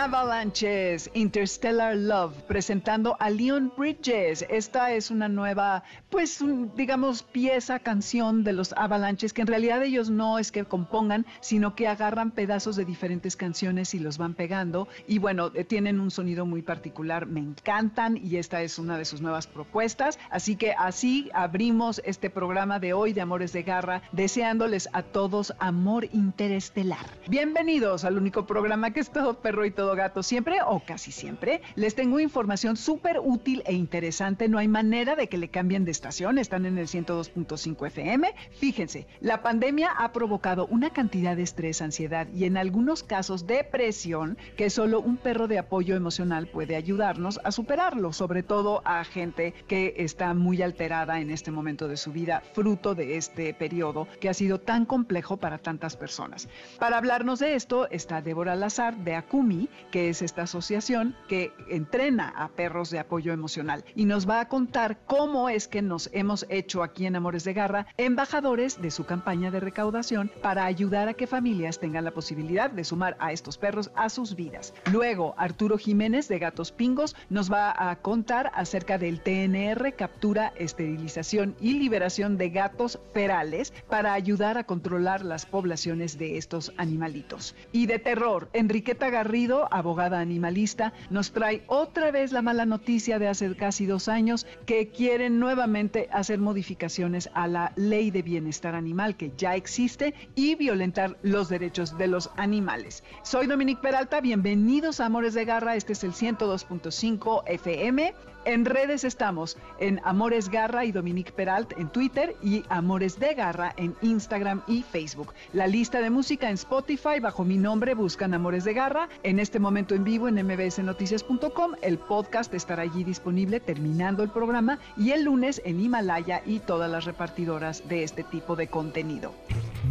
Avalanches, Interstellar Love, presentando a Leon Bridges. Esta es una nueva, pues, digamos, pieza, canción de los Avalanches, que en realidad ellos no es que compongan, sino que agarran pedazos de diferentes canciones y los van pegando. Y bueno, eh, tienen un sonido muy particular, me encantan y esta es una de sus nuevas propuestas. Así que así abrimos este programa de hoy de Amores de Garra, deseándoles a todos amor interestelar. Bienvenidos al único programa que es todo perro y todo gato siempre o casi siempre, les tengo información súper útil e interesante. No hay manera de que le cambien de estación. Están en el 102.5 FM. Fíjense, la pandemia ha provocado una cantidad de estrés, ansiedad y en algunos casos depresión que solo un perro de apoyo emocional puede ayudarnos a superarlo, sobre todo a gente que está muy alterada en este momento de su vida, fruto de este periodo que ha sido tan complejo para tantas personas. Para hablarnos de esto está Débora Lazar de Akumi, que es esta asociación que entrena a perros de apoyo emocional y nos va a contar cómo es que nos hemos hecho aquí en Amores de Garra embajadores de su campaña de recaudación para ayudar a que familias tengan la posibilidad de sumar a estos perros a sus vidas. Luego, Arturo Jiménez de Gatos Pingos nos va a contar acerca del TNR, captura, esterilización y liberación de gatos ferales para ayudar a controlar las poblaciones de estos animalitos. Y de terror, Enriqueta Garrido abogada animalista, nos trae otra vez la mala noticia de hace casi dos años que quieren nuevamente hacer modificaciones a la ley de bienestar animal que ya existe y violentar los derechos de los animales. Soy Dominique Peralta, bienvenidos a Amores de Garra, este es el 102.5 FM. En redes estamos en Amores Garra y Dominique Peralt en Twitter y Amores de Garra en Instagram y Facebook. La lista de música en Spotify bajo mi nombre buscan Amores de Garra. En este momento en vivo en mbsnoticias.com. El podcast estará allí disponible terminando el programa y el lunes en Himalaya y todas las repartidoras de este tipo de contenido.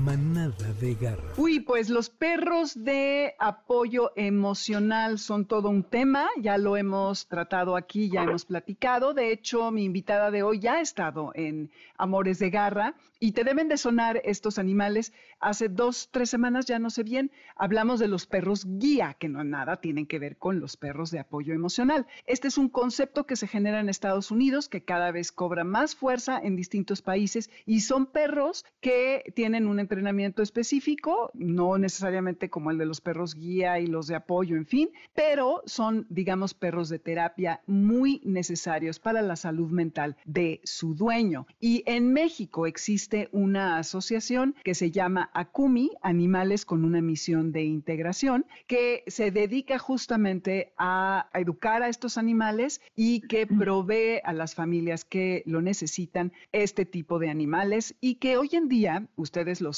Manada de garra. Uy, pues los perros de apoyo emocional son todo un tema, ya lo hemos tratado aquí, ya hemos platicado, de hecho mi invitada de hoy ya ha estado en Amores de Garra y te deben de sonar estos animales. Hace dos, tres semanas, ya no sé bien, hablamos de los perros guía, que no nada tienen que ver con los perros de apoyo emocional. Este es un concepto que se genera en Estados Unidos, que cada vez cobra más fuerza en distintos países y son perros que tienen un entrenamiento específico, no necesariamente como el de los perros guía y los de apoyo, en fin, pero son, digamos, perros de terapia muy necesarios para la salud mental de su dueño. Y en México existe una asociación que se llama ACUMI, Animales con una misión de integración, que se dedica justamente a educar a estos animales y que provee a las familias que lo necesitan este tipo de animales y que hoy en día, ustedes lo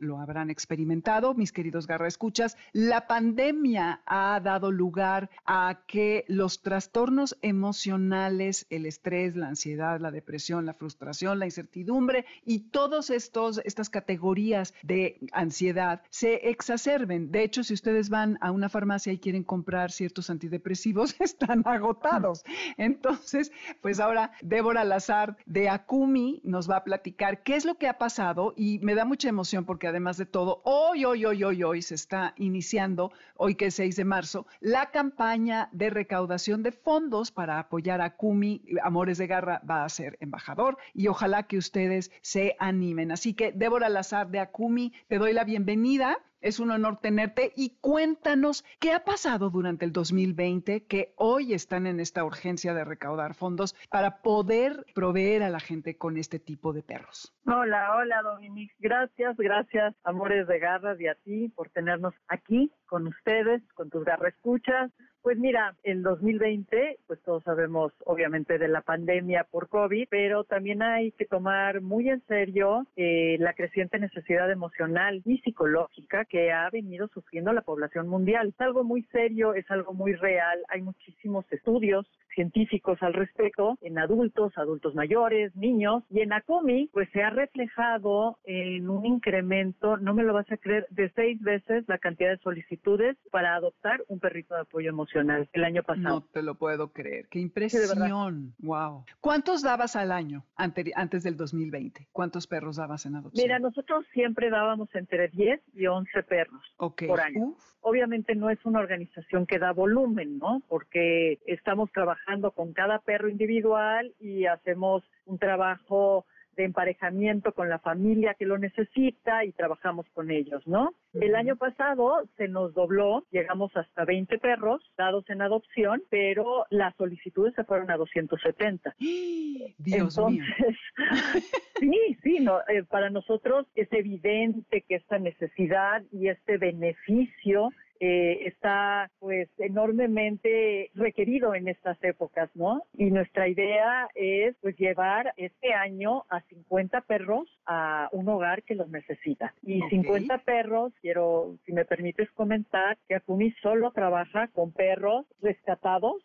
lo habrán experimentado, mis queridos garra escuchas, la pandemia ha dado lugar a que los trastornos emocionales, el estrés, la ansiedad, la depresión, la frustración, la incertidumbre y todas estas categorías de ansiedad se exacerben. De hecho, si ustedes van a una farmacia y quieren comprar ciertos antidepresivos, están agotados. Entonces, pues ahora Débora Lazar de Akumi nos va a platicar qué es lo que ha pasado y me da mucha emoción porque además de todo, hoy, hoy, hoy, hoy, hoy se está iniciando, hoy que es 6 de marzo, la campaña de recaudación de fondos para apoyar a Akumi. Amores de Garra va a ser embajador y ojalá que ustedes se animen. Así que Débora Lazar de Akumi, te doy la bienvenida. Es un honor tenerte y cuéntanos qué ha pasado durante el 2020 que hoy están en esta urgencia de recaudar fondos para poder proveer a la gente con este tipo de perros. Hola, hola Dominique, gracias, gracias Amores de Garras y a ti por tenernos aquí con ustedes, con tus garras escuchas Pues mira, el 2020, pues todos sabemos obviamente de la pandemia por COVID, pero también hay que tomar muy en serio eh, la creciente necesidad emocional y psicológica que ha venido sufriendo la población mundial. Es algo muy serio, es algo muy real, hay muchísimos estudios científicos al respecto en adultos, adultos mayores, niños y en ACOMI pues se ha reflejado en un incremento, no me lo vas a creer, de seis veces la cantidad de solicitudes para adoptar un perrito de apoyo emocional el año pasado. No te lo puedo creer, qué impresión. wow. ¿Cuántos dabas al año antes del 2020? ¿Cuántos perros dabas en adopción? Mira, nosotros siempre dábamos entre 10 y 11 perros por año. Obviamente no es una organización que da volumen, ¿no? Porque estamos trabajando con cada perro individual y hacemos un trabajo de emparejamiento con la familia que lo necesita y trabajamos con ellos, ¿no? El año pasado se nos dobló, llegamos hasta 20 perros dados en adopción, pero las solicitudes se fueron a 270. Dios mío. sí, sí, no, eh, para nosotros es evidente que esta necesidad y este beneficio eh, está pues enormemente requerido en estas épocas, ¿no? Y nuestra idea es pues llevar este año a 50 perros a un hogar que los necesita. Y 50 perros, quiero, si me permites comentar, que Akumi solo trabaja con perros rescatados,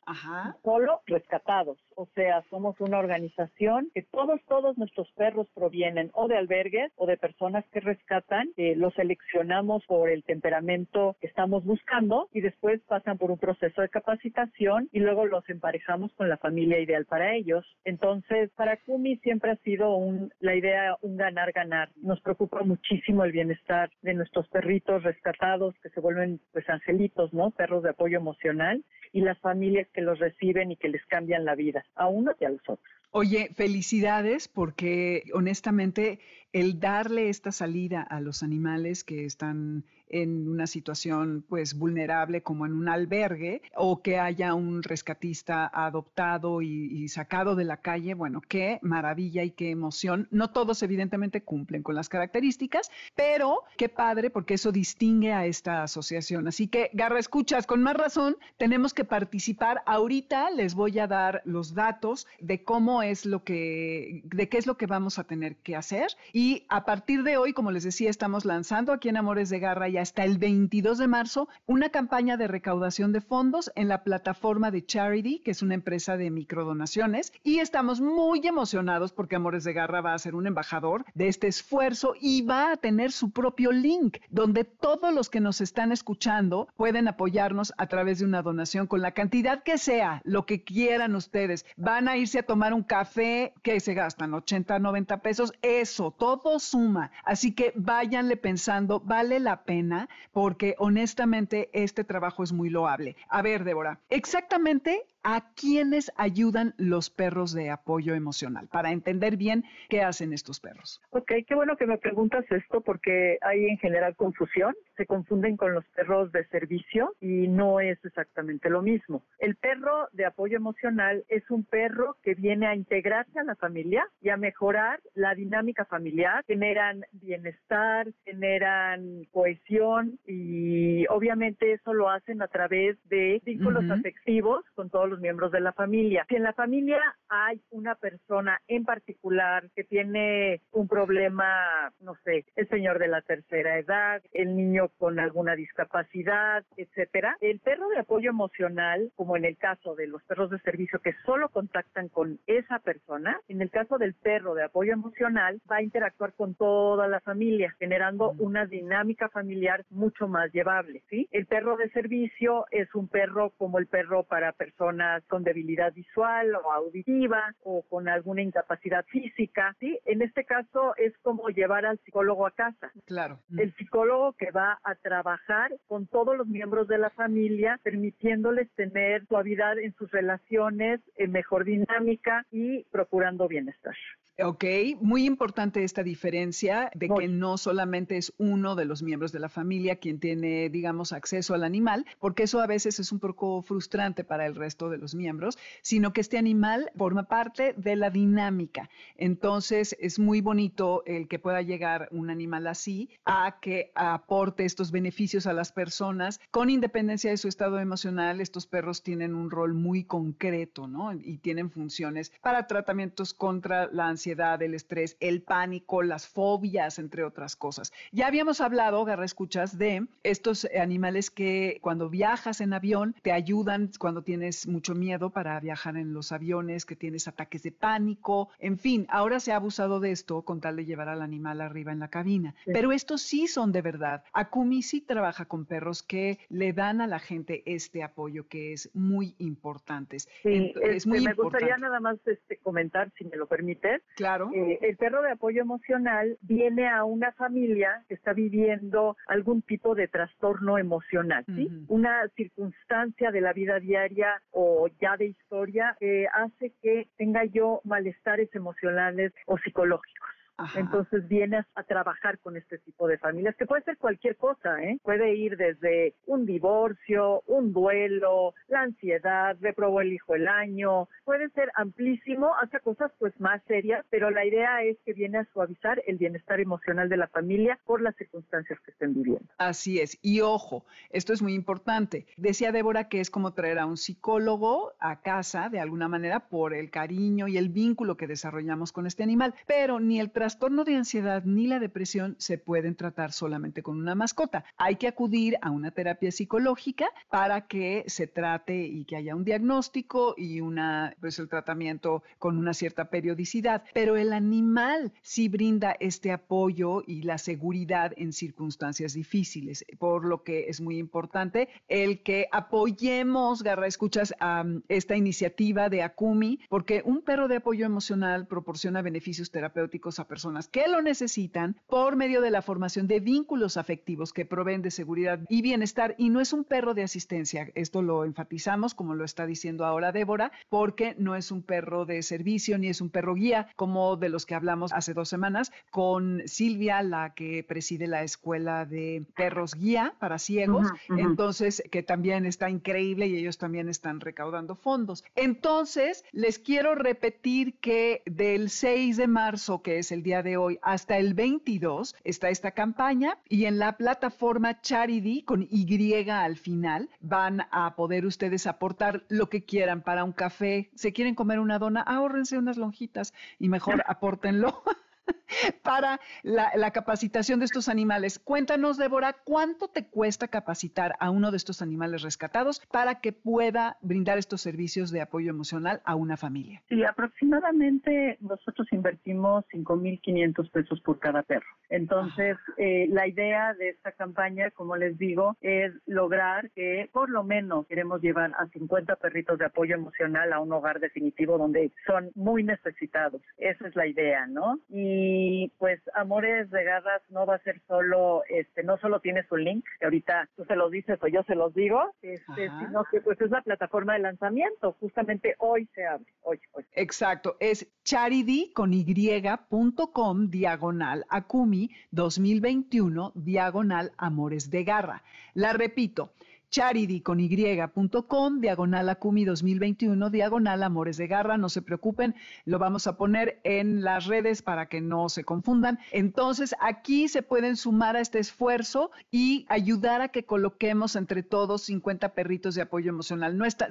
solo rescatados. O sea, somos una organización que todos, todos nuestros perros provienen o de albergues o de personas que rescatan. Eh, los seleccionamos por el temperamento que estamos buscando y después pasan por un proceso de capacitación y luego los emparejamos con la familia ideal para ellos. Entonces, para Kumi siempre ha sido un, la idea un ganar-ganar. Nos preocupa muchísimo el bienestar de nuestros perritos rescatados que se vuelven pues angelitos, ¿no? Perros de apoyo emocional y las familias que los reciben y que les cambian la vida, a uno y a los otros. Oye, felicidades porque honestamente el darle esta salida a los animales que están en una situación pues vulnerable como en un albergue o que haya un rescatista adoptado y, sacado de la calle, bueno, qué maravilla y qué emoción. No todos evidentemente cumplen con las características, pero qué padre porque eso distingue a esta asociación. Así que, Garra, escuchas, con más razón tenemos que participar. Ahorita les voy a dar los datos de cómo es lo que, de qué es lo que vamos a tener que hacer. Y a partir de hoy, como les decía, estamos lanzando aquí en Amores de Garra y hasta el 22 de marzo una campaña de recaudación de fondos en la plataforma de Charity, que es una empresa de microdonaciones. Y estamos muy emocionados porque Amores de Garra va a ser un embajador de este esfuerzo y va a tener su propio link donde todos los que nos están escuchando pueden apoyarnos a través de una donación con la cantidad que sea, lo que quieran ustedes. Van a irse a tomar un café que se gastan 80, 90 pesos. Eso, todo suma. Así que váyanle pensando, vale la pena porque honestamente este trabajo es muy loable. A ver, Débora, exactamente ¿A quiénes ayudan los perros de apoyo emocional? Para entender bien qué hacen estos perros. Ok, qué bueno que me preguntas esto porque hay en general confusión. Se confunden con los perros de servicio y no es exactamente lo mismo. El perro de apoyo emocional es un perro que viene a integrarse a la familia y a mejorar la dinámica familiar. Generan bienestar, generan cohesión y obviamente eso lo hacen a través de vínculos afectivos con todos los miembros de la familia. Si en la familia hay una persona en particular que tiene un problema, no sé, el señor de la tercera edad, el niño con alguna discapacidad, etcétera, el perro de apoyo emocional, como en el caso de los perros de servicio que solo contactan con esa persona, en el caso del perro de apoyo emocional va a interactuar con toda la familia, generando una dinámica familiar mucho más llevable, ¿sí? El perro de servicio es un perro como el perro para personas con debilidad visual o auditiva o con alguna incapacidad física, ¿sí? En este caso es como llevar al psicólogo a casa. Claro. El psicólogo que va a trabajar con todos los miembros de la familia, permitiéndoles tener suavidad en sus relaciones, en mejor dinámica y procurando bienestar. Ok, muy importante esta diferencia de que no solamente es uno de los miembros de la familia quien tiene, digamos, acceso al animal, porque eso a veces es un poco frustrante para el resto de los miembros, sino que este animal forma parte de la dinámica. Entonces es muy bonito el que pueda llegar un animal así a que aporte estos beneficios a las personas con independencia de su estado emocional. Estos perros tienen un rol muy concreto, ¿no? Y tienen funciones para tratamientos contra la ansiedad, el estrés, el pánico, las fobias, entre otras cosas. Ya habíamos hablado, Garra Escuchas, de estos animales que cuando viajas en avión te ayudan cuando tienes mucho miedo para viajar en los aviones, que tienes ataques de pánico, en fin, ahora se ha abusado de esto con tal de llevar al animal arriba en la cabina. Pero estos sí son de verdad. Akumi sí trabaja con perros que le dan a la gente este apoyo que es muy importante. Sí, es este, muy me gustaría nada más este, comentar, si me lo permites. Claro. Eh, el perro de apoyo emocional viene a una familia que está viviendo algún tipo de trastorno emocional, ¿sí? Una circunstancia de la vida diaria o ya de historia hace que tenga yo malestares emocionales o psicológicos. Entonces vienes a trabajar con este tipo de familias, que puede ser cualquier cosa, ¿eh? Puede ir desde un divorcio, un duelo, la ansiedad, reprobó el hijo el año, puede ser amplísimo hasta cosas pues más serias, pero la idea es que viene a suavizar el bienestar emocional de la familia por las circunstancias que estén viviendo. Así es, y ojo, esto es muy importante. Decía Débora que es como traer a un psicólogo a casa de alguna manera por el cariño y el vínculo que desarrollamos con este animal, pero ni el trastorno de ansiedad ni la depresión se pueden tratar solamente con una mascota. Hay que acudir a una terapia psicológica para que se trate y que haya un diagnóstico y una, pues el tratamiento con una cierta periodicidad. Pero el animal sí brinda este apoyo y la seguridad en circunstancias difíciles, por lo que es muy importante el que apoyemos, Garra, escuchas, a esta iniciativa de Akumi, porque un perro de apoyo emocional proporciona beneficios terapéuticos a personas que lo necesitan por medio de la formación de vínculos afectivos que proveen de seguridad y bienestar. Y no es un perro de asistencia, esto lo enfatizamos, como lo está diciendo ahora Débora, porque no es un perro de servicio ni es un perro guía, como de los que hablamos hace dos semanas con Silvia, la que preside la escuela de perros guía para ciegos. Entonces, que también está increíble y ellos también están recaudando fondos. Entonces, les quiero repetir que del 6 de marzo, que es el día de hoy hasta el 22 está esta campaña y en la plataforma Charity con Y al final van a poder ustedes aportar lo que quieran para un café. ¿Se quieren comer una dona? Ahórrense unas lonjitas y mejor apórtenlo. para la, capacitación de estos animales. Cuéntanos, Débora, ¿cuánto te cuesta capacitar a uno de estos animales rescatados para que pueda brindar estos servicios de apoyo emocional a una familia? Sí, aproximadamente nosotros invertimos 5.500 pesos por cada perro. Entonces, eh, la idea de esta campaña, como les digo, es lograr que por lo menos queremos llevar a 50 perritos de apoyo emocional a un hogar definitivo donde son muy necesitados. Esa es la idea, ¿no? Y y pues Amores de Garras no va a ser solo, este, no solo tiene su link, que ahorita tú se los dices o yo se los digo, este, sino que pues es la plataforma de lanzamiento, justamente hoy se abre, hoy, hoy. Exacto, es charity con y.com diagonal Akumi 2021 diagonal Amores de Garra. La repito, charitycony.com, diagonal Acumi 2021, diagonal Amores de Garra. No se preocupen, lo vamos a poner en las redes para que no se confundan. Entonces, aquí se pueden sumar a este esfuerzo y ayudar a que coloquemos entre todos 50 perritos de apoyo emocional. No está,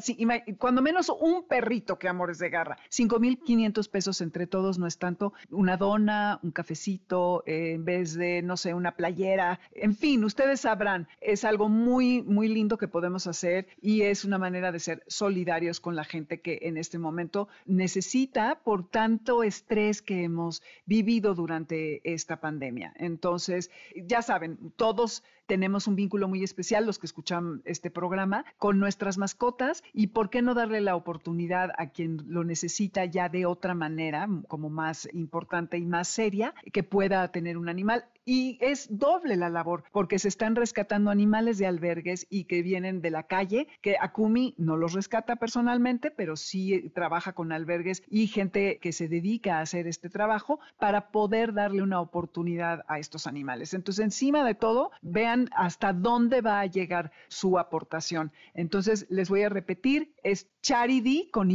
cuando menos un perrito que Amores de Garra. 5,500 pesos entre todos no es tanto. Una dona, un cafecito, eh, en vez de, no sé, una playera. En fin, ustedes sabrán, es algo muy, muy lindo que podemos hacer y es una manera de ser solidarios con la gente que en este momento necesita por tanto estrés que hemos vivido durante esta pandemia. Entonces, ya saben, todos tenemos un vínculo muy especial, los que escuchan este programa, con nuestras mascotas y por qué no darle la oportunidad a quien lo necesita ya de otra manera, como más importante y más seria, que pueda tener un animal. Y es doble la labor, porque se están rescatando animales de albergues y que vienen de la calle, que Akumi no los rescata personalmente, pero sí trabaja con albergues y gente que se dedica a hacer este trabajo para poder darle una oportunidad a estos animales. Entonces, encima de todo, vean hasta dónde va a llegar su aportación. Entonces, les voy a repetir, es charity con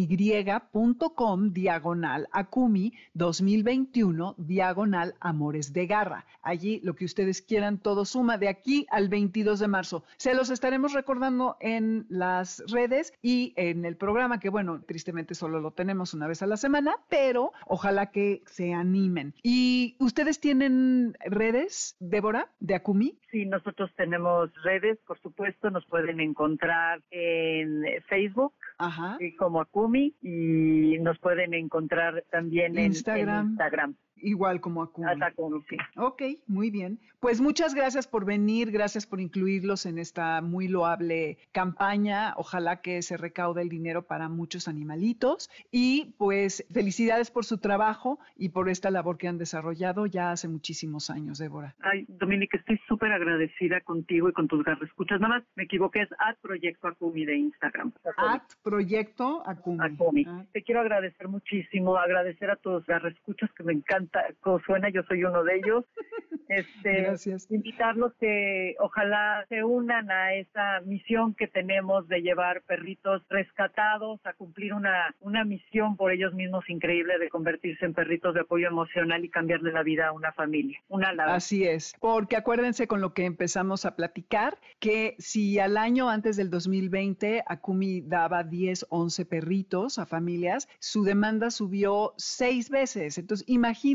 diagonal Akumi 2021 diagonal Amores de Garra. Allí lo que ustedes quieran, todo suma de aquí al 22 de marzo. Se los estaremos recordando en las redes y en el programa, que bueno, tristemente solo lo tenemos una vez a la semana, pero ojalá que se animen. ¿Y ustedes tienen redes, Débora, de Akumi? Sí, nosotros tenemos redes, por supuesto, nos pueden encontrar en Facebook Ajá. como Akumi y nos pueden encontrar también en Instagram. Igual como Akumi. Ok, muy bien. Pues muchas gracias por venir, gracias por incluirlos en esta muy loable campaña. Ojalá que se recaude el dinero para muchos animalitos. Y pues felicidades por su trabajo y por esta labor que han desarrollado ya hace muchísimos años, Débora. Ay, Dominique, estoy súper agradecida contigo y con tus escuchas. Nada más me equivoqué, es at Proyecto Akumi de Instagram. At Proyecto Akumi. Akumi. Ah. Te quiero agradecer muchísimo, agradecer a tus escuchas que me encanta suena, yo soy uno de ellos. Este, Gracias. Invitarlos que ojalá se unan a esa misión que tenemos de llevar perritos rescatados a cumplir una, una misión por ellos mismos increíble de convertirse en perritos de apoyo emocional y cambiarle la vida a una familia. Una Así es, porque acuérdense con lo que empezamos a platicar, que si al año antes del 2020 Akumi daba 10, 11 perritos a familias, su demanda subió seis veces. Entonces, imagínense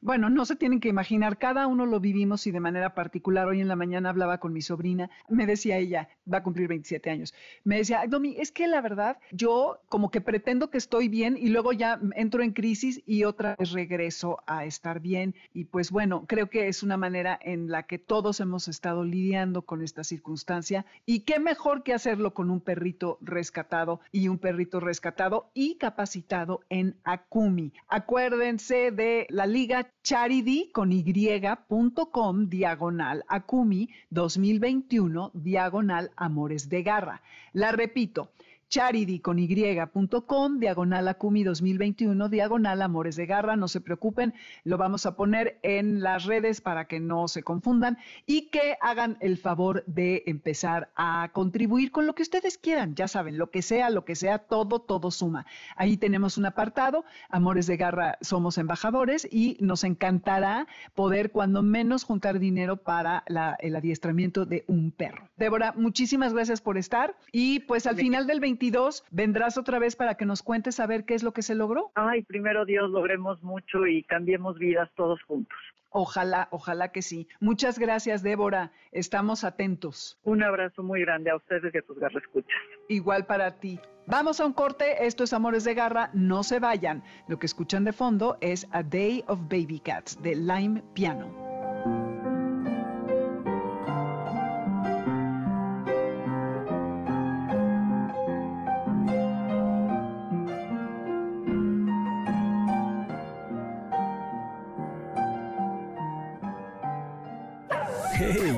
bueno, no se tienen que imaginar, cada uno lo vivimos y de manera particular. Hoy en la mañana hablaba con mi sobrina, me decía ella, va a cumplir 27 años, me decía, Domi, es que la verdad, yo como que pretendo que estoy bien y luego ya entro en crisis y otra vez regreso a estar bien. Y pues bueno, creo que es una manera en la que todos hemos estado lidiando con esta circunstancia y qué mejor que hacerlo con un perrito rescatado y un perrito rescatado y capacitado en Akumi. Acuérdense de la liga charity con y.com diagonal Akumi 2021 diagonal Amores de Garra. La repito, charity con y.com, diagonal Akumi 2021, diagonal Amores de Garra. No se preocupen, lo vamos a poner en las redes para que no se confundan y que hagan el favor de empezar a contribuir con lo que ustedes quieran. Ya saben, lo que sea, lo que sea, todo, todo suma. Ahí tenemos un apartado, Amores de Garra somos embajadores y nos encantará poder cuando menos juntar dinero para el adiestramiento de un perro. Débora, muchísimas gracias por estar y pues al final del 20 vendrás otra vez para que nos cuentes a ver qué es lo que se logró. Ay, primero Dios, logremos mucho y cambiemos vidas todos juntos. Ojalá, ojalá que sí. Muchas gracias, Débora. Estamos atentos. Un abrazo muy grande a ustedes y a tus escuchas. Igual para ti. Vamos a un corte. Esto es Amores de Garra. No se vayan. Lo que escuchan de fondo es A Day of Baby Cats de Lime Piano.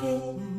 kitten,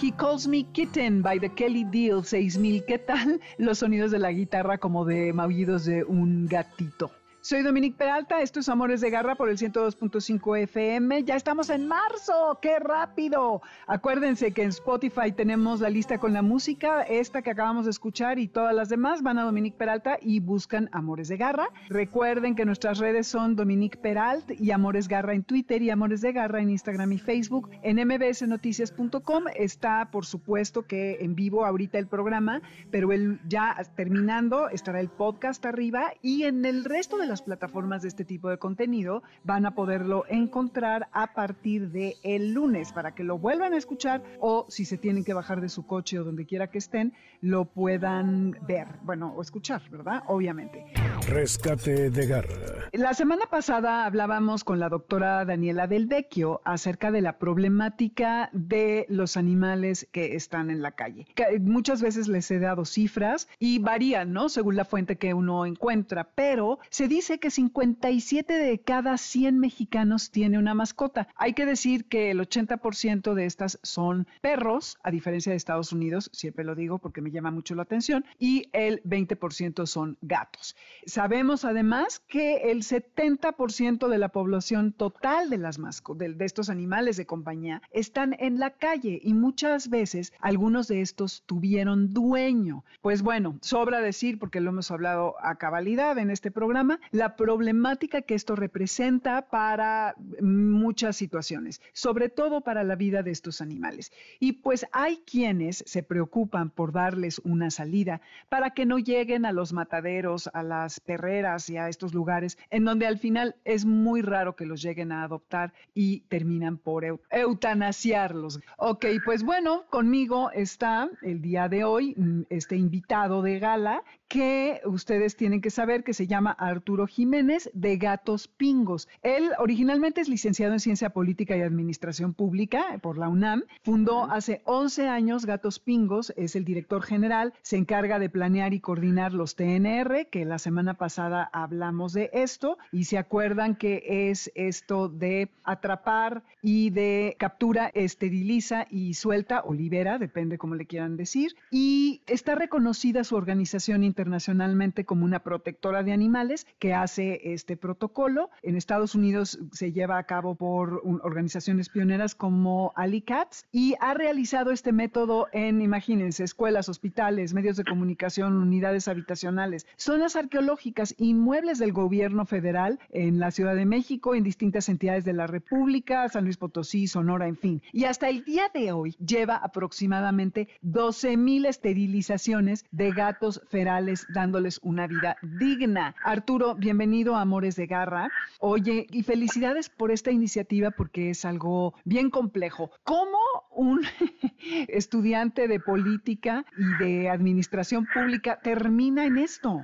He Calls Me Kitten by the Kelly Deal 6000. ¿Qué tal los sonidos de la guitarra como de maullidos de un gatito? Soy Dominique Peralta, esto es Amores de Garra por el 102.5 FM. Ya estamos en marzo, qué rápido. Acuérdense que en Spotify tenemos la lista con la música, esta que acabamos de escuchar y todas las demás. Van a Dominique Peralta y buscan Amores de Garra. Recuerden que nuestras redes son Dominique Peralt y Amores Garra en Twitter y Amores de Garra en Instagram y Facebook. En mbsnoticias.com está, por supuesto, que en vivo ahorita el programa, pero el, ya terminando estará el podcast arriba y en el resto de las plataformas de este tipo de contenido van a poderlo encontrar a partir de el lunes para que lo vuelvan a escuchar o si se tienen que bajar de su coche o donde quiera que estén, lo puedan ver, bueno, o escuchar, ¿verdad? Obviamente. Rescate de garra. La semana pasada hablábamos con la doctora Daniela Del Vecchio acerca de la problemática de los animales que están en la calle. muchas veces les he dado cifras y varían, ¿no? Según la fuente que uno encuentra, pero se dice que 57 de cada 100 mexicanos tiene una mascota. Hay que decir que el 80% de estas son perros, a diferencia de Estados Unidos, siempre lo digo porque me llama mucho la atención, y el 20% son gatos. Sabemos además que el 70% de la población total de las mascotas, de estos animales de compañía, están en la calle y muchas veces algunos de estos tuvieron dueño. Pues bueno, sobra decir, porque lo hemos hablado a cabalidad en este programa, la problemática que esto representa para muchas situaciones, sobre todo para la vida de estos animales. Y pues hay quienes se preocupan por darles una salida para que no lleguen a los mataderos, a las perreras y a estos lugares en donde al final es muy raro que los lleguen a adoptar y terminan por eutanasiarlos. Ok, pues bueno, conmigo está el día de hoy mm, este invitado de gala que ustedes tienen que saber que se llama Arturo Jiménez de Gatos Pingos. Él originalmente es licenciado en Ciencia Política y Administración Pública eh, por la UNAM. Fundó hace 11 años Gatos Pingos, es el director general, se encarga de planear y coordinar los TNR, que la semana pasada hablamos de esto, y se acuerdan que es esto de atrapar y de captura, esteriliza y suelta o libera, depende cómo le quieran decir, y está reconocida su organización internacionalmente como una protectora de animales que hace este protocolo. En Estados Unidos se lleva a cabo por organizaciones pioneras como AliCats y ha realizado este método en, imagínense, escuelas, hospitales, medios de comunicación, unidades habitacionales, zonas arqueológicas, inmuebles del gobierno federal en la Ciudad de México, en distintas entidades de la República, San Luis Potosí, Sonora, en fin. Y hasta el día de hoy lleva aproximadamente 12 mil esterilizaciones de gatos ferales dándoles una vida digna. Arturo, bienvenido a Amores de Garra. Oye, y felicidades por esta iniciativa porque es algo bien complejo. ¿Cómo un estudiante de política y de administración pública termina en esto?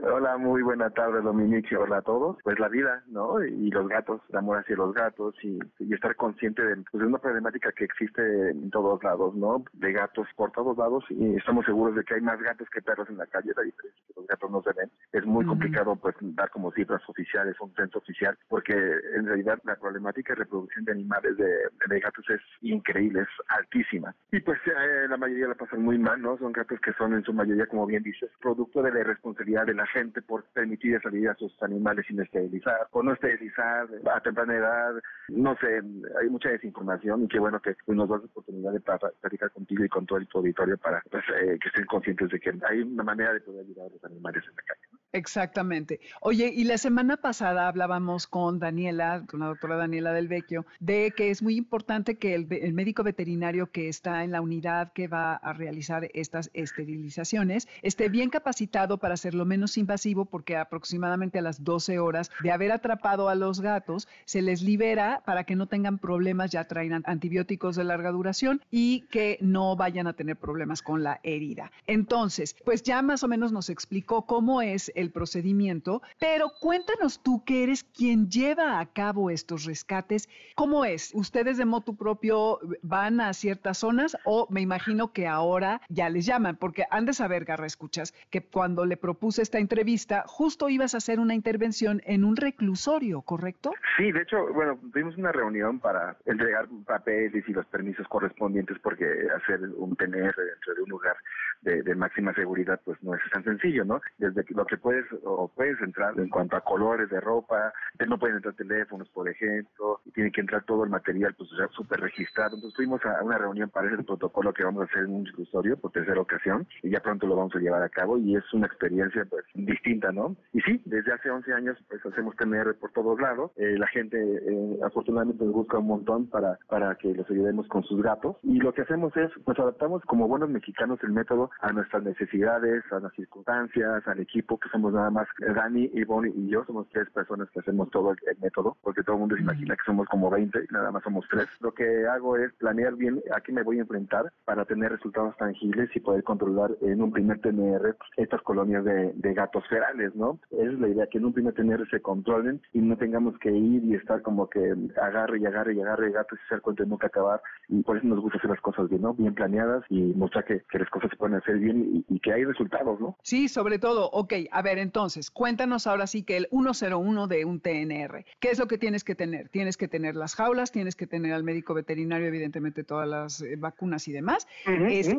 Hola, muy buena tarde, Dominique. Hola a todos. Pues la vida, ¿no? Y los gatos, el amor hacia los gatos y, estar consciente de, pues, de, una problemática que existe en todos lados, ¿no? De gatos por todos lados y estamos seguros de que hay más gatos que perros en la calle, la diferencia es que los gatos no se ven. Es muy complicado, pues, dar como cifras oficiales, un censo oficial, porque en realidad la problemática de reproducción de animales de, gatos es increíble, es altísima. Y pues eh, la mayoría la pasan muy mal, ¿no? Son gatos que son en su mayoría, como bien dices, producto de la irresponsabilidad de la gente por permitir salir a sus animales sin esterilizar o no esterilizar a temprana edad. No sé, hay mucha desinformación y qué bueno que nos das la oportunidad de platicar contigo y con todo el auditorio para pues, eh, que estén conscientes de que hay una manera de poder ayudar a los animales en la calle. Exactamente. Oye, y la semana pasada hablábamos con Daniela, con la doctora Daniela del Vecchio, de que es muy importante que el, médico veterinario que está en la unidad que va a realizar estas esterilizaciones esté bien capacitado para hacerlo menos invasivo, porque aproximadamente a las 12 horas de haber atrapado a los gatos, se les libera para que no tengan problemas, ya traen antibióticos de larga duración y que no vayan a tener problemas con la herida. Entonces, pues ya más o menos nos explicó cómo es el procedimiento, pero cuéntanos tú que eres quien lleva a cabo estos rescates. ¿Cómo es? ¿Ustedes de moto propio van a ciertas zonas o me imagino que ahora ya les llaman? Porque han de saber, Garra, escuchas, que cuando le propuse esta entrevista, justo ibas a hacer una intervención en un reclusorio, ¿correcto? Sí, de hecho, bueno, tuvimos una reunión para entregar papeles y los permisos correspondientes porque hacer un tener dentro de un lugar de, máxima seguridad, pues no es tan sencillo, ¿no? Desde lo que puedes o puedes entrar en cuanto a colores de ropa, no pueden entrar teléfonos, por ejemplo, y tiene que entrar todo el material, pues ya súper registrado. Entonces fuimos a una reunión para ese protocolo que vamos a hacer en un discusorio por tercera ocasión y ya pronto lo vamos a llevar a cabo y es una experiencia pues distinta, ¿no? Y sí, desde hace 11 años pues hacemos TNR por todos lados. Eh, la gente eh, afortunadamente nos busca un montón para, para que los ayudemos con sus gatos y lo que hacemos es pues adaptamos como buenos mexicanos el método a nuestras necesidades, a las circunstancias, al equipo, que somos nada más Dani, Ivonne y yo, somos tres personas que hacemos todo el, método, porque todo el mundo se imagina que somos como 20 y nada más somos tres. Lo que hago es planear bien a qué me voy a enfrentar para tener resultados tangibles y poder controlar en un primer TNR estas colonias de, gatos ferales, ¿no? Esa es la idea, que en un primer TNR se controlen y no tengamos que ir y estar como que agarre y agarre y agarre gatos y se cuenta de nunca acabar. Y por eso nos gusta hacer las cosas bien, ¿no? Bien planeadas y mostrar que, que las cosas se pueden hacer bien y, que hay resultados, ¿no? Sí, sobre todo. Ok, a ver, entonces, cuéntanos ahora sí que el 101 de un TNR. ¿Qué es lo que tienes que tener? Tienes que tener las jaulas, tienes que tener al médico veterinario, evidentemente todas las eh, vacunas y demás,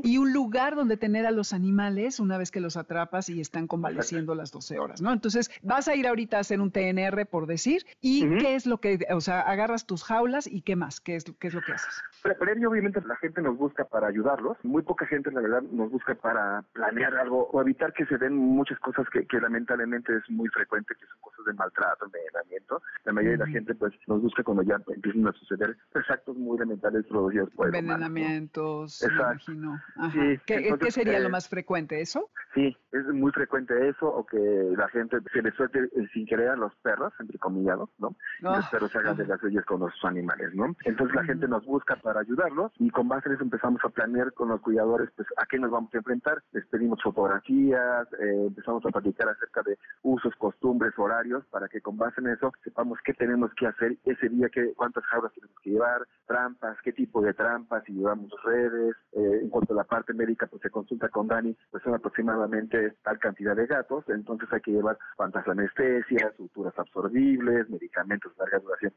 y un lugar donde tener a los animales una vez que los atrapas y están convaleciendo las 12 horas, ¿no? Entonces, vas a ir ahorita a hacer un TNR, por decir, y qué es lo que, o sea, agarras tus jaulas y qué más, qué es, qué es lo que haces. Previo, obviamente, la gente nos busca para ayudarlos. Muy poca gente, la verdad, nos busca para planear algo o evitar que se den muchas cosas que, lamentablemente es muy frecuente, que son cosas de maltrato, envenenamiento. La mayoría de la gente pues nos busca cuando ya empiezan a suceder actos muy elementales producidos por Envenenamientos, imagino. Sí, ¿Qué, sería lo eh, más frecuente, eso? Sí, es muy frecuente eso, o que la gente se le suelte sin querer a los perros, entre comillas, ¿no? Y los ah, perros se hagan de las leyes con los animales, ¿no? Entonces la gente nos busca para ayudarlos y con base en eso empezamos a planear con los cuidadores, pues, a qué nos vamos a enfrentar. Les pedimos fotografías, eh, empezamos a platicar acerca de usos, costumbres, horarios, para que con base en eso sepamos qué tenemos que hacer ese día, qué, cuántas jaulas tenemos que llevar, trampas, qué tipo de trampas, si llevamos redes. Eh, en cuanto a la parte médica, pues se consulta con Dani, pues son aproximadamente tal cantidad de gatos, entonces hay que llevar cuantas anestesias, suturas absorbibles, medicamentos de larga duración,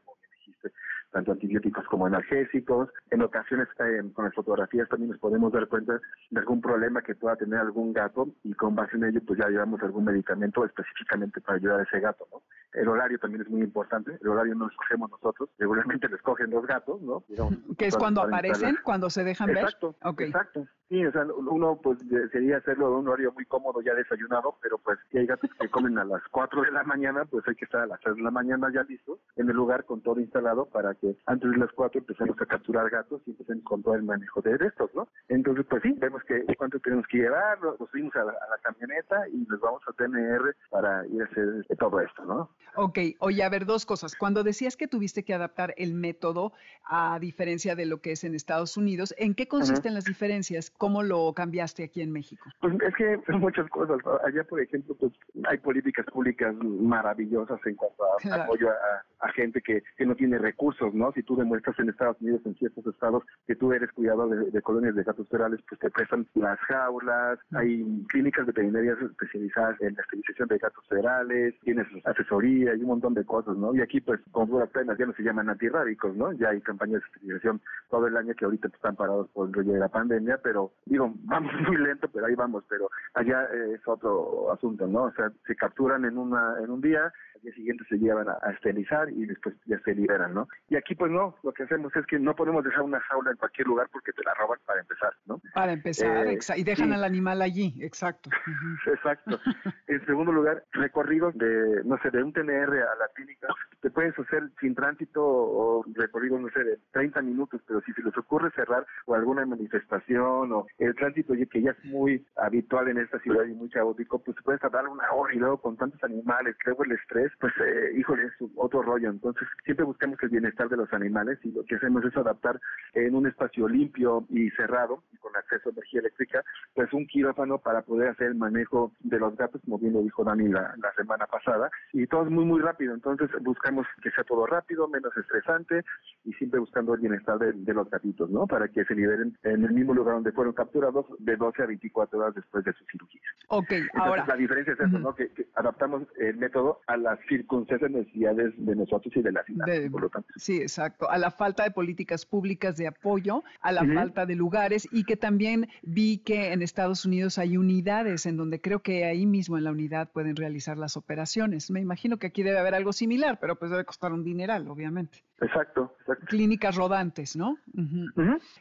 tanto antibióticos como analgésicos. En ocasiones eh, con las fotografías también nos podemos dar cuenta de algún problema que pueda tener algún gato y con base en ello pues ya llevamos algún medicamento específicamente para ayudar a ese gato, ¿no? El horario también es muy importante, el horario no lo escogemos nosotros, regularmente lo escogen los gatos, ¿no? que es cuando aparecen, cuando se dejan ver. Exacto, exacto. Sí, o sea, uno pues sería hacerlo de un horario muy cómodo ya desayunado, pero pues si hay gatos que comen a las 4 de la mañana, pues hay que estar a las 3 de la mañana ya listos en el lugar con todo instalado para que antes de las 4 empecemos a capturar gatos y empecemos con todo el manejo de estos, ¿no? Entonces, pues sí, vemos que cuánto tenemos que llevar, nos subimos a la, camioneta y nos vamos a TNR para ir a hacer todo esto, ¿no? Ok, oye, a ver, dos cosas. Cuando decías que tuviste que adaptar el método a diferencia de lo que es en Estados Unidos, ¿en qué consisten las diferencias? ¿Cómo lo cambiaste aquí en México? Pues es que son muchas cosas. Allá, por ejemplo, pues hay políticas públicas maravillosas en cuanto a apoyo a, gente que, que, no tiene recursos, ¿no? Si tú demuestras en Estados Unidos, en ciertos estados, que tú eres cuidado de, colonias de gatos ferales, pues te prestan las jaulas, hay clínicas veterinarias especializadas en la esterilización de gatos ferales, tienes asesoría y un montón de cosas, ¿no? Y aquí, pues, con duras penas ya no se llaman antirrábicos, ¿no? Ya hay campañas de esterilización todo el año que ahorita están parados por el rollo de la pandemia, pero digo, vamos muy lento, pero ahí vamos, pero allá es otro asunto, ¿no? O sea, se capturan en una en un día, al día siguiente se llevan a, esterilizar y después ya se liberan, ¿no? Y aquí pues no, lo que hacemos es que no podemos dejar una jaula en cualquier lugar porque te la roban para empezar, ¿no? Para empezar, eh, y dejan al animal allí, exacto. exacto. en segundo lugar, recorridos de, no sé, de un TNR a la clínica, te puedes hacer sin tránsito o recorrido, no sé, de 30 minutos, pero si se les ocurre cerrar o alguna manifestación o el tránsito que ya es muy habitual en esta ciudad y muy caótico, pues puedes tardar una hora y luego con tantos animales, luego el estrés pues eh, híjole, es otro rollo. Entonces siempre buscamos el bienestar de los animales y lo que hacemos es adaptar en un espacio limpio y cerrado y con acceso a energía eléctrica, pues un quirófano para poder hacer el manejo de los gatos, como bien lo dijo Dani la, semana pasada, y todo muy, muy rápido. Entonces buscamos que sea todo rápido, menos estresante y siempre buscando el bienestar de, los gatitos, ¿no? Para que se liberen en el mismo lugar donde fueron capturados de 12 a 24 horas después de su cirugía. Ok, ahora. La diferencia es eso, ¿no? Que, adaptamos el método a las circunstancias, necesidades de nosotros y de la ciudad. por lo tanto. Sí, exacto. A la falta de políticas públicas de apoyo, a la falta de lugares y que también vi que en Estados Unidos hay unidades en donde creo que ahí mismo en la unidad pueden realizar las operaciones. Me imagino que aquí debe haber algo similar, pero pues debe costar un dineral, obviamente. Exacto, Clínicas rodantes, ¿no?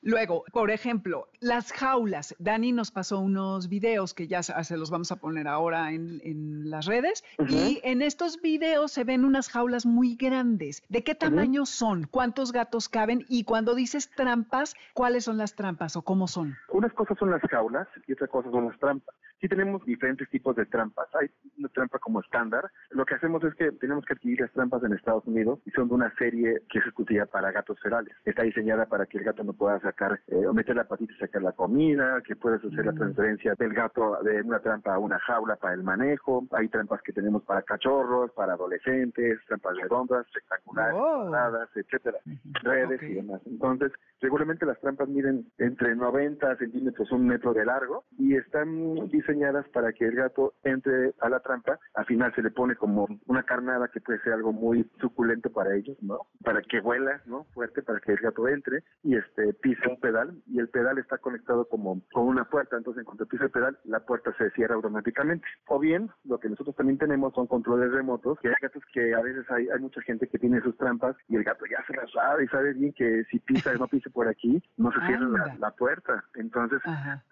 Luego, por ejemplo, las jaulas. Dani nos pasó unos videos que ya se los vamos a poner ahora en, las redes. Y en estos videos se ven unas jaulas muy grandes. ¿De qué tamaño son? ¿Cuántos gatos caben? Y cuando dices trampas, ¿cuáles son las trampas o cómo son? Unas cosas son las jaulas y otra cosa son las trampas. Sí tenemos diferentes tipos de trampas. Hay una trampa como estándar. Lo que hacemos es que tenemos que adquirir las trampas en Estados Unidos y son de una serie que es exclusiva para gatos ferales. Está diseñada para que el gato no pueda sacar eh, o meter la patita y sacar la comida, que puedas hacer la mm. transferencia del gato de una trampa a una jaula para el manejo. Hay trampas que tenemos para cachorros, para adolescentes, trampas redondas, rectangulares, oh. etcétera, redes y demás. Entonces, regularmente las trampas miden entre 90 centímetros, un metro de largo y están diseñadas para que el gato entre a la trampa. Al final se le pone como una carnada que puede ser algo muy suculento para ellos, ¿no? Para que huela, ¿no? Fuerte para que el gato entre y este pise un pedal y el pedal está conectado como con una puerta. Entonces, en cuanto pisa el pedal, la puerta se cierra automáticamente. O bien, lo que nosotros también tenemos son controles remotos, que hay gatos que a veces hay, hay mucha gente que tiene sus trampas y el gato ya se las sabe y sabe bien que si pisa o no pise por aquí, no se cierra la, puerta. Entonces,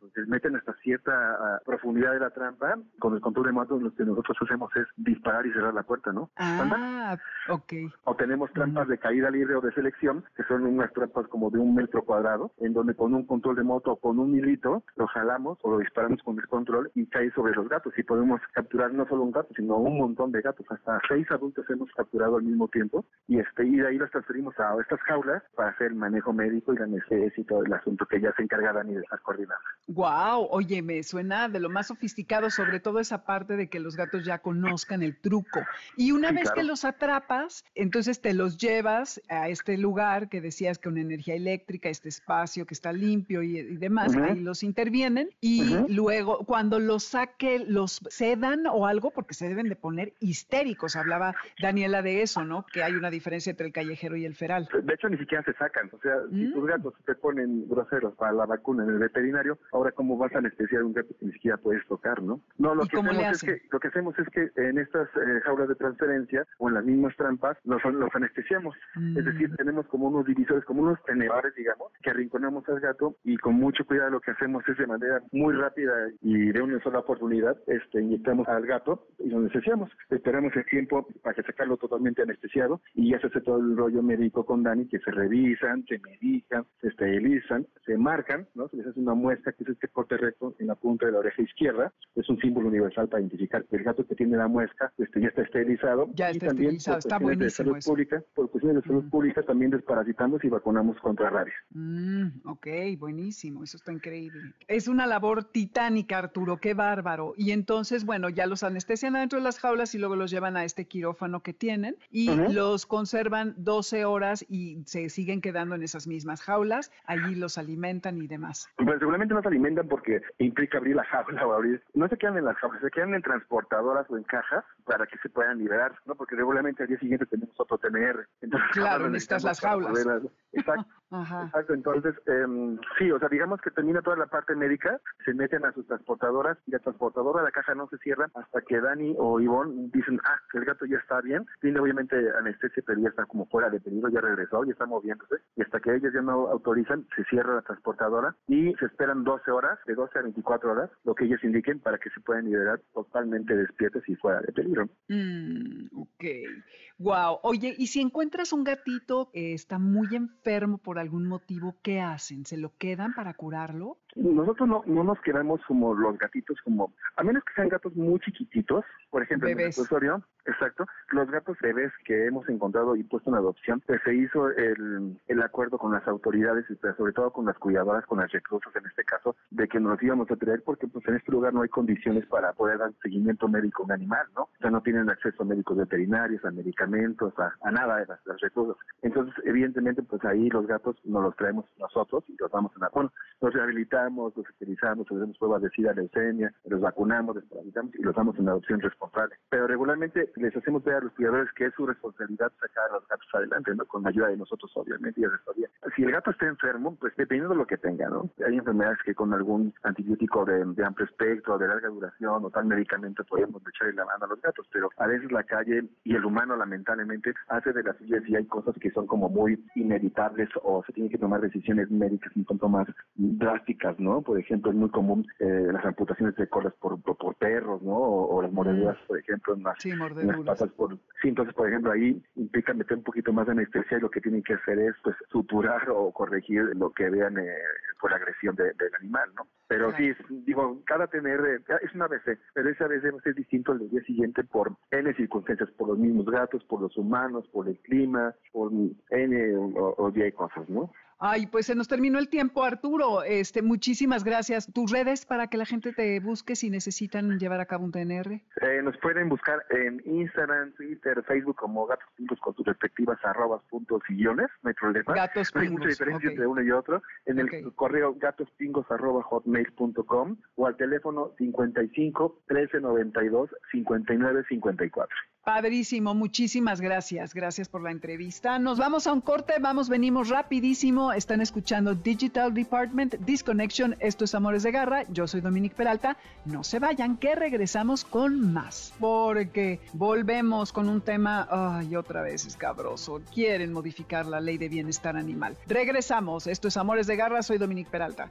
pues, meten hasta cierta ah, profundidad de la trampa. Con el control remoto lo que nosotros hacemos es disparar y cerrar la puerta, ¿no? Ah, ok. O tenemos trampas de caída libre o de selección, que son unas trampas como de un metro cuadrado, en donde con un control de moto o con un hilito lo jalamos o lo disparamos con el control y cae sobre los gatos. Y podemos capturar no solo un gato, sino un montón de gatos. Hasta seis adultos hemos capturado al mismo tiempo y, este, y de ahí los transferimos a estas jaulas para hacer el manejo médico y la necesidad y todo el asunto que ya se encargarán y de estar coordinadas. Wow, oye, me suena de lo más sofisticado, sobre todo esa parte de que los gatos ya conozcan el truco. Y una vez que los atrapas, entonces te los llevas a este lugar que decías que una energía eléctrica, este espacio que está limpio y, demás, ahí los intervienen y luego cuando los saque, los sedan o algo, porque se deben de poner histéricos. Hablaba Daniela de eso, ¿no? Que hay una diferencia entre el callejero y el feral. De hecho, ni siquiera se sacan. O sea, si tus mm. gatos te ponen groseros para la vacuna en el veterinario, ahora cómo vas a anestesiar un gato que ni siquiera puedes tocar, ¿no? No, lo que hacemos es que lo que hacemos es que en estas eh, jaulas de transferencia o en las mismas trampas los, los anestesiamos. Es decir, mm. tenemos como unos divisores, como unos tenedores, digamos, que arrinconamos al gato y con mucho cuidado lo que hacemos es de manera muy rápida y de una sola oportunidad, este, inyectamos al gato y lo anestesiamos. Esperamos el tiempo para que sacarlo totalmente anestesiado y ya se hace todo el rollo médico con Dani, que se revisan, se medican, se esterilizan, se marcan, ¿no? Se les hace una muestra que es este corte recto en la punta de la oreja izquierda. Es un símbolo universal para identificar el gato que tiene la muestra este, ya está esterilizado. Ya está y también, esterilizado, está buenísimo. De salud pública, por cuestiones de salud pública también desparasitamos y vacunamos contra rabia. Mm, ok, buenísimo, eso está increíble. Es una labor titánica, Arturo, qué bárbaro. Y entonces, bueno, ya los anestesian adentro de las jaulas y luego los llevan a este quirófano que tienen y los conservan 12 horas y se siguen quedando en esas mismas jaulas, allí los alimentan y demás. Pues seguramente no se alimentan porque implica abrir la jaula abrir, no se quedan en las jaulas, se quedan en transportadoras o en cajas para que se puedan liberar, ¿no? Porque regularmente al día siguiente tenemos otro TMR. Entonces, claro, necesitas las jaulas. Exacto. Exacto. Entonces, em, sí, o sea, digamos que termina toda la parte médica, se meten a sus transportadoras y la transportadora, la caja no se cierra hasta que Dani o Ivonne dicen, ah, el gato ya está bien. Tiene obviamente anestesia, pero ya está como fuera de peligro, ya regresó, ya está moviéndose. Y hasta que ellos ya no autorizan, se cierra la transportadora y se esperan 12 horas, de 12 a 24 horas, lo que ellos indiquen para que se puedan liberar totalmente despiertos y fuera de peligro. Mm, ok. Wow. Oye, y si encuentras un gatito que está muy enfermo por algún motivo, ¿qué hacen? ¿Se lo quedan para curarlo? nosotros no, no nos quedamos como los gatitos, como, a menos que sean gatos muy chiquititos, por ejemplo, en el reclusorio, exacto, los gatos bebés que hemos encontrado y puesto en adopción, pues se hizo el, el acuerdo con las autoridades y pues, sobre todo con las cuidadoras, con las reclusas en este caso, de que nos íbamos a traer porque pues en este lugar no hay condiciones para poder dar seguimiento médico a un animal, ¿no? O sea, no tienen acceso a médicos veterinarios, a medicamentos, a, nada de las, las reclusas. Entonces, evidentemente, pues ahí los gatos nos los traemos nosotros y los vamos a, bueno, los rehabilitamos, los esterilizamos, hacemos pruebas de sida, leucemia, los vacunamos, los parasitamos y los damos en adopción responsable. Pero regularmente les hacemos ver a los cuidadores que es su responsabilidad sacar a los gatos adelante, ¿no? Con la ayuda de nosotros, obviamente, y asesoría. Si el gato está enfermo, pues dependiendo de lo que tenga, ¿no? Hay enfermedades que con algún antibiótico de, amplio espectro, de larga duración o tal medicamento podemos echarle la mano a los gatos, pero a veces la calle y el humano lamentablemente hace de las suyas y hay cosas que son como muy inevitables o se tienen que tomar decisiones médicas un poco más drásticas, ¿no? Por ejemplo, es muy común eh, las amputaciones de colas por, por, perros, ¿no? O, las mordeduras, por ejemplo, en las, sí, patas por... Sí, entonces, por ejemplo, ahí implica meter un poquito más de anestesia y lo que tienen que hacer es, pues, suturar o corregir lo que vean eh, por la agresión del animal, ¿no? Pero sí, digo, cada tener, eh, es una ABC, pero esa ABC va a ser distinto al día siguiente por N circunstancias, por los mismos gatos, por los humanos, por el clima, por N o, o hay cosas, ¿no? Ay, pues se nos terminó el tiempo, Arturo. Este, muchísimas gracias. ¿Tus redes para que la gente te busque si necesitan llevar a cabo un TNR? Eh, nos pueden buscar en Instagram, Twitter, Facebook como Gatos Pingos con tus respectivas arrobas puntos y guiones, no hay problema. Gatos no hay mucha diferencia entre uno y otro. En el correo gatospingos arroba hotmail.com o al teléfono 55 13 92 59 54. Padrísimo, muchísimas gracias. Gracias por la entrevista. Nos vamos a un corte, vamos, venimos rapidísimo. Están escuchando Digital Department Disconnection. Esto es Amores de Garra. Yo soy Dominique Peralta. No se vayan, que regresamos con más. Porque volvemos con un tema, ay, otra vez escabroso. Quieren modificar la ley de bienestar animal. Regresamos. Esto es Amores de Garra. Soy Dominique Peralta.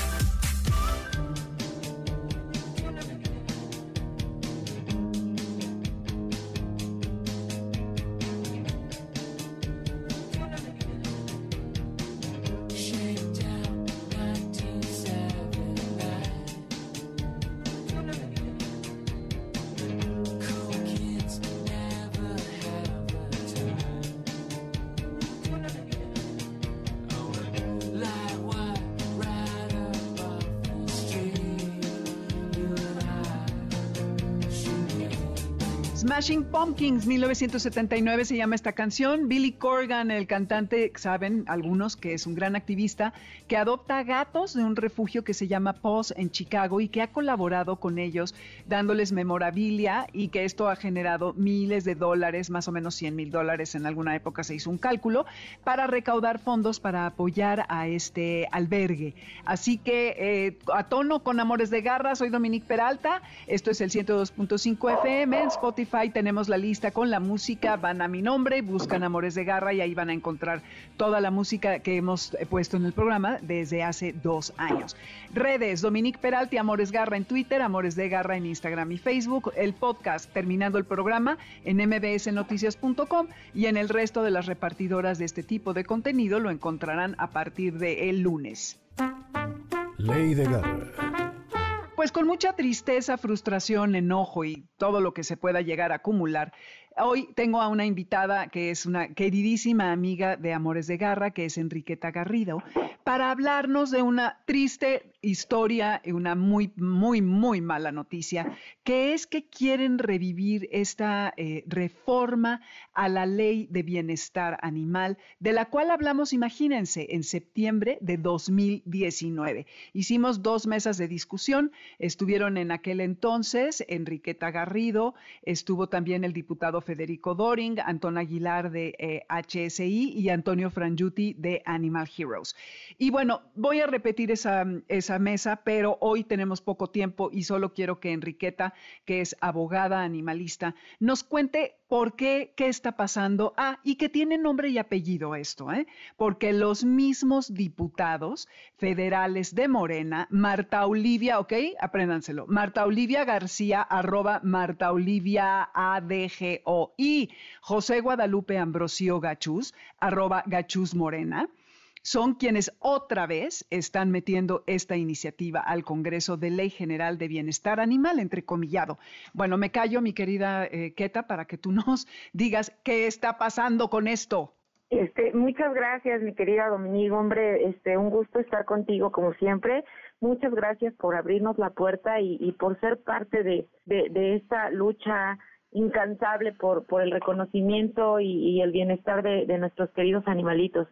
Smashing Pumpkins, 1979 se llama esta canción. Billy Corgan, el cantante, saben algunos que es un gran activista, que adopta gatos de un refugio que se llama Paws en Chicago y que ha colaborado con ellos dándoles memorabilia y que esto ha generado miles de dólares, más o menos 100 mil dólares en alguna época se hizo un cálculo, para recaudar fondos para apoyar a este albergue. Así que eh, a tono con Amores de Garra, soy Dominique Peralta, esto es el 102.5 FM en Spotify tenemos la lista con la música, van a mi nombre, buscan Amores de Garra y ahí van a encontrar toda la música que hemos puesto en el programa desde hace dos años. Redes, Dominique Peralti, Amores Garra en Twitter, Amores de Garra en Instagram y Facebook, el podcast terminando el programa en mbsnoticias.com y en el resto de las repartidoras de este tipo de contenido lo encontrarán a partir de el lunes. Ley de Garra. Pues con mucha tristeza, frustración, enojo y todo lo que se pueda llegar a acumular, hoy tengo a una invitada que es una queridísima amiga de Amores de Garra, que es Enriqueta Garrido, para hablarnos de una triste historia, una muy, muy, muy mala noticia, que es que quieren revivir esta eh, reforma a la ley de bienestar animal, de la cual hablamos, imagínense, en septiembre de 2019. Hicimos dos mesas de discusión, estuvieron en aquel entonces Enriqueta Garrido, estuvo también el diputado Federico Doring, Antón Aguilar de HSI eh, y Antonio Frangiuti de Animal Heroes. Y bueno, voy a repetir esa, esa mesa, pero hoy tenemos poco tiempo y solo quiero que Enriqueta, que es abogada animalista, nos cuente por qué, qué está pasando. Ah, y que tiene nombre y apellido esto, ¿eh? Porque los mismos diputados federales de Morena, Marta Olivia, ¿ok? Apréndanselo. Marta Olivia García, arroba Marta Olivia ADGO y José Guadalupe Ambrosio Gachús, arroba Gachús Morena son quienes otra vez están metiendo esta iniciativa al Congreso de Ley General de Bienestar Animal, entrecomillado. Bueno, me callo, mi querida eh, Keta, para que tú nos digas qué está pasando con esto. Este, muchas gracias, mi querida Dominique. Hombre, este, un gusto estar contigo como siempre. Muchas gracias por abrirnos la puerta y, por ser parte de, esta lucha incansable por el reconocimiento y, el bienestar de nuestros queridos animalitos.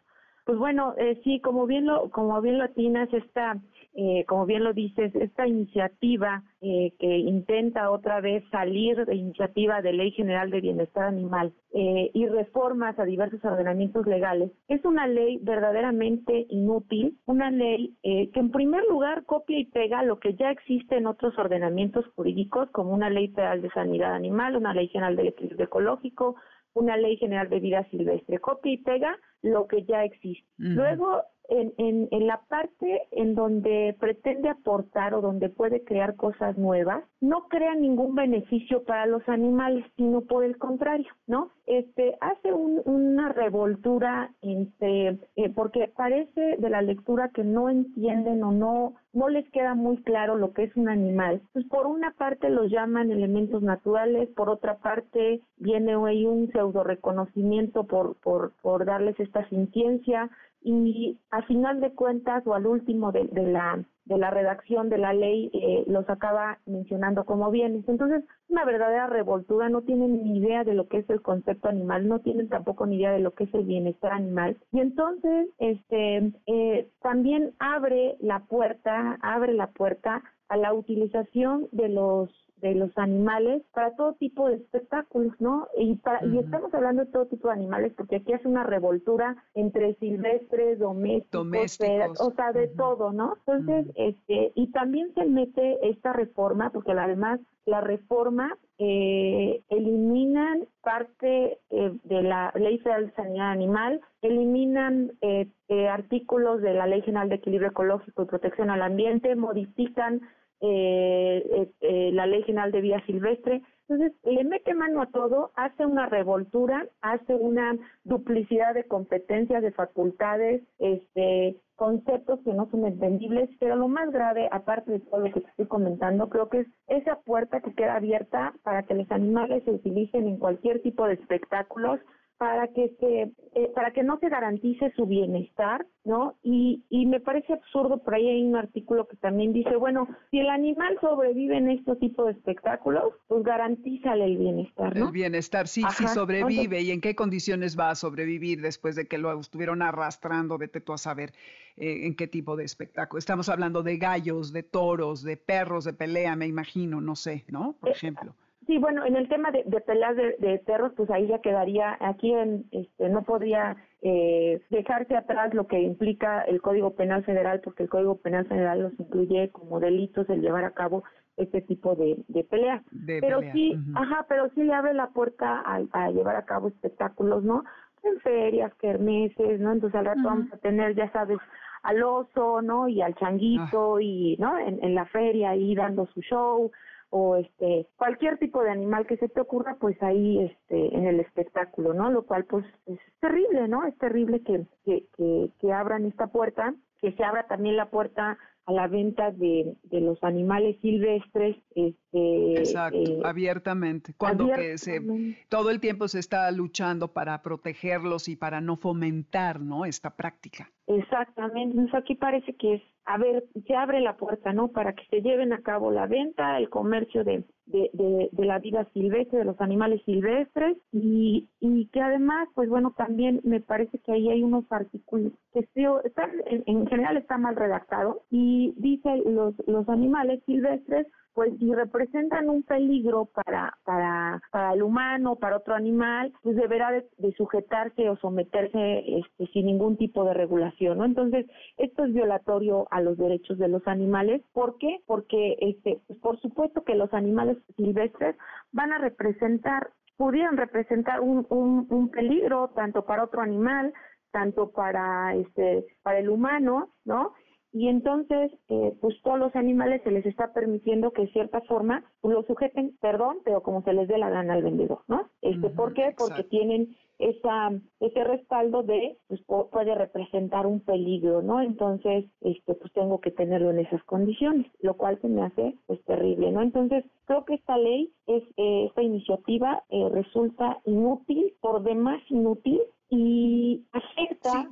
Pues bueno, eh, sí, como bien lo, como bien lo atinas, esta, eh, como bien lo dices, esta iniciativa eh, que intenta otra vez salir de iniciativa de Ley General de Bienestar Animal eh, y reformas a diversos ordenamientos legales, es una ley verdaderamente inútil, una ley eh, que en primer lugar copia y pega lo que ya existe en otros ordenamientos jurídicos, como una ley federal de sanidad animal, una ley general del equilibrio ecológico, una ley general de vida silvestre, copia y pega lo que ya existe. Luego, en, en, la parte en donde pretende aportar o donde puede crear cosas nuevas, no crea ningún beneficio para los animales, sino por el contrario, ¿no? Este hace una revoltura entre, eh, porque parece de la lectura que no entienden o no no les queda muy claro lo que es un animal. Pues por una parte los llaman elementos naturales, por otra parte viene ahí un pseudo reconocimiento por, por, por darles esta sintiencia y a final de cuentas o al último de, la de la redacción de la ley eh, los acaba mencionando como bienes. Entonces, una verdadera revoltura, no tienen ni idea de lo que es el concepto animal, no tienen tampoco ni idea de lo que es el bienestar animal. Y entonces, este, eh, también abre la puerta, abre la puerta a la utilización de los de los animales para todo tipo de espectáculos, ¿no? Y, para, y estamos hablando de todo tipo de animales porque aquí hace una revoltura entre silvestres, domésticos, o sea, de todo, ¿no? Entonces, este, y también se mete esta reforma, porque además la reforma eh, eliminan parte eh, de la Ley Federal de Sanidad Animal, eliminan eh, eh, artículos de la Ley General de Equilibrio Ecológico y Protección al Ambiente, modifican eh, eh, eh, la Ley General de Vida Silvestre. Entonces, le mete mano a todo, hace una revoltura, hace una duplicidad de competencias, de facultades, este, conceptos que no son entendibles, pero lo más grave, aparte de todo lo que te estoy comentando, creo que es esa puerta que queda abierta para que los animales se utilicen en cualquier tipo de espectáculos, para que se, eh, para que no se garantice su bienestar, ¿no? Y, y me parece absurdo, por ahí hay un artículo que también dice, bueno, si el animal sobrevive en este tipo de espectáculos, pues garantízale el bienestar, ¿no? El bienestar, sí, sí sobrevive y en qué condiciones va a sobrevivir después de que lo estuvieron arrastrando, vete tú a saber eh, en qué tipo de espectáculo. Estamos hablando de gallos, de toros, de perros de pelea, me imagino, no sé, ¿no? Por eh, ejemplo. Sí, bueno, en el tema de, peleas de, perros, pues ahí ya quedaría, aquí en, este, no podría eh, dejarse atrás lo que implica el Código Penal Federal, porque el Código Penal Federal los incluye como delitos el llevar a cabo este tipo de, de peleas. pero sí, ajá, pero sí le abre la puerta a, llevar a cabo espectáculos, ¿no? En ferias, kermeses, ¿no? Entonces al rato vamos a tener, ya sabes, al oso, ¿no? Y al changuito, ah. y, ¿no? En, en la feria ahí dando su show, o este cualquier tipo de animal que se te ocurra pues ahí este en el espectáculo no lo cual pues es terrible no es terrible que que, que, que abran esta puerta que se abra también la puerta a la venta de, de los animales silvestres este Exacto, eh, abiertamente. Cuando que se, todo el tiempo se está luchando para protegerlos y para no fomentar, ¿no? Esta práctica. Exactamente. Entonces aquí parece que es, a ver, se abre la puerta, ¿no? Para que se lleven a cabo la venta, el comercio de, de, de, la vida silvestre, de los animales silvestres y, y que además, pues bueno, también me parece que ahí hay unos artículos que están, en, en general está mal redactado y dice los, los animales silvestres pues si representan un peligro para, para, para el humano, para otro animal, pues deberá de, sujetarse o someterse este, sin ningún tipo de regulación, ¿no? Entonces, esto es violatorio a los derechos de los animales. ¿Por qué? Porque, este, pues por supuesto que los animales silvestres van a representar, pudieran representar un, un, un peligro tanto para otro animal, tanto para este para el humano, ¿no? Y entonces eh, pues todos los animales se les está permitiendo que de cierta forma pues, lo sujeten, perdón, pero como se les dé la gana al vendedor, ¿no? Este, ¿Por qué? Porque tienen esa, ese respaldo de, pues puede representar un peligro, ¿no? Entonces, este, pues tengo que tenerlo en esas condiciones, lo cual se me hace, pues, terrible, ¿no? Entonces, creo que esta ley, es, eh, esta iniciativa eh, resulta inútil, por demás inútil, y afecta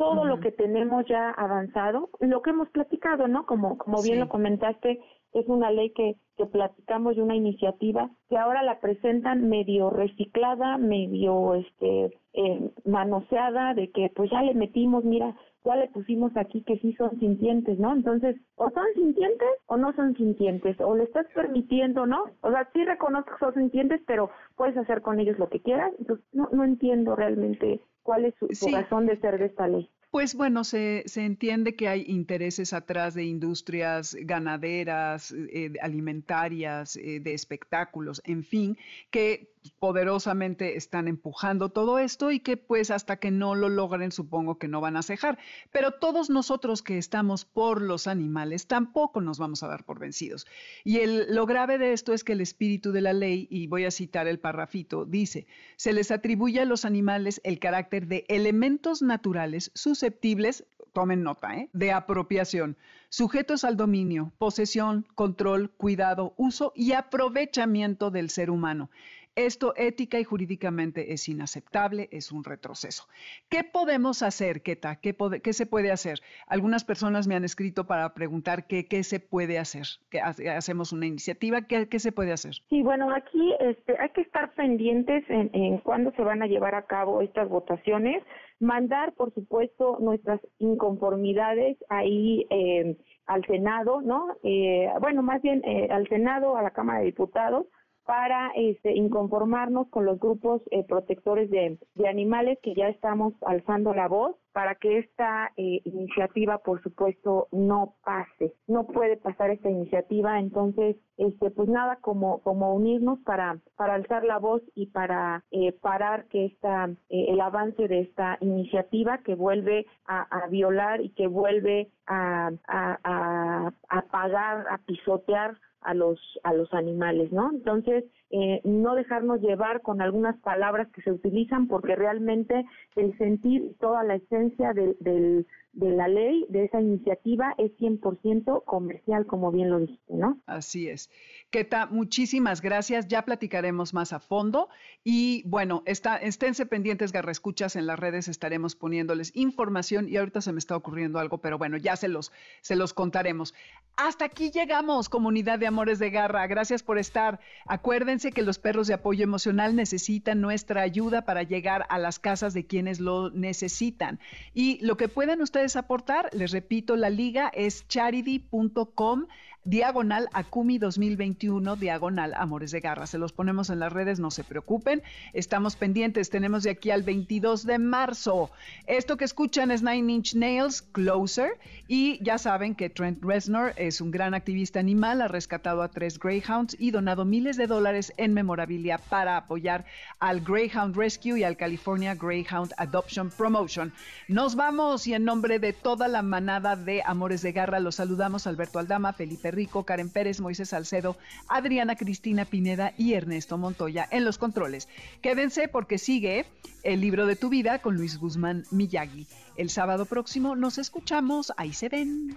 todo lo que tenemos ya avanzado, lo que hemos platicado, ¿no? Como, como bien lo comentaste, es una ley que, que platicamos de una iniciativa que ahora la presentan medio reciclada, medio este eh, manoseada, de que pues ya le metimos, mira, ya le pusimos aquí que sí son sintientes, ¿no? Entonces, o son sintientes o no son sintientes, o le estás permitiendo, ¿no? O sea, sí reconozco que son sintientes, pero puedes hacer con ellos lo que quieras. Entonces, no, no entiendo realmente cuál es su, razón de ser de esta ley. Pues bueno, se, se, entiende que hay intereses atrás de industrias ganaderas, eh, alimentarias, eh, de espectáculos, en fin, que poderosamente están empujando todo esto y que pues hasta que no lo logren supongo que no van a cejar. Pero todos nosotros que estamos por los animales tampoco nos vamos a dar por vencidos. Y el, lo grave de esto es que el espíritu de la ley, y voy a citar el parrafito, dice, se les atribuye a los animales el carácter de elementos naturales susceptibles, tomen nota, ¿eh? de apropiación, sujetos al dominio, posesión, control, cuidado, uso y aprovechamiento del ser humano esto ética y jurídicamente es inaceptable, es un retroceso. ¿Qué podemos hacer, Keta? ¿Qué, ¿Qué, se puede hacer? Algunas personas me han escrito para preguntar qué, qué se puede hacer. ¿Qué, hacemos una iniciativa, ¿qué, ¿qué, se puede hacer? Sí, bueno, aquí este, hay que estar pendientes en, cuándo se van a llevar a cabo estas votaciones. Mandar, por supuesto, nuestras inconformidades ahí. Eh, al Senado, ¿no? Eh, bueno, más bien eh, al Senado, a la Cámara de Diputados, para este, inconformarnos con los grupos eh, protectores de, animales que ya estamos alzando la voz para que esta eh, iniciativa, por supuesto, no pase. No puede pasar esta iniciativa, entonces, este, pues nada, como, como unirnos para, para alzar la voz y para eh, parar que esta, el avance de esta iniciativa que vuelve a, violar y que vuelve a, a, a pagar, a pisotear a los a los animales, ¿no? Entonces, eh, no dejarnos llevar con algunas palabras que se utilizan porque realmente el sentir toda la esencia de la ley, de esa iniciativa, es 100% comercial, como bien lo dijiste, ¿no? Así es. Keta, muchísimas gracias. Ya platicaremos más a fondo. Y bueno, está, esténse pendientes, Escuchas, en las redes estaremos poniéndoles información y ahorita se me está ocurriendo algo, pero bueno, ya se los, se los contaremos. Hasta aquí llegamos, comunidad de Amores de Garra. Gracias por estar. Que los perros de apoyo emocional necesitan nuestra ayuda para llegar a las casas de quienes lo necesitan. Y lo que pueden ustedes aportar, les repito, la liga es charity.com diagonal Akumi 2021, diagonal Amores de Garra. Se los ponemos en las redes, no se preocupen. Estamos pendientes, tenemos de aquí al 22 de marzo. Esto que escuchan es Nine Inch Nails, Closer. Y ya saben que Trent Reznor es un gran activista animal, ha rescatado a tres Greyhounds y donado miles de dólares en memorabilia para apoyar al Greyhound Rescue y al California Greyhound Adoption Promotion. Nos vamos y en nombre de toda la manada de Amores de Garra los saludamos Alberto Aldama, Felipe Rico, Karen Pérez, Moisés Salcedo, Adriana Cristina Pineda y Ernesto Montoya en los controles. Quédense porque sigue el libro de tu vida con Luis Guzmán Miyagi. El sábado próximo nos escuchamos, ahí se ven.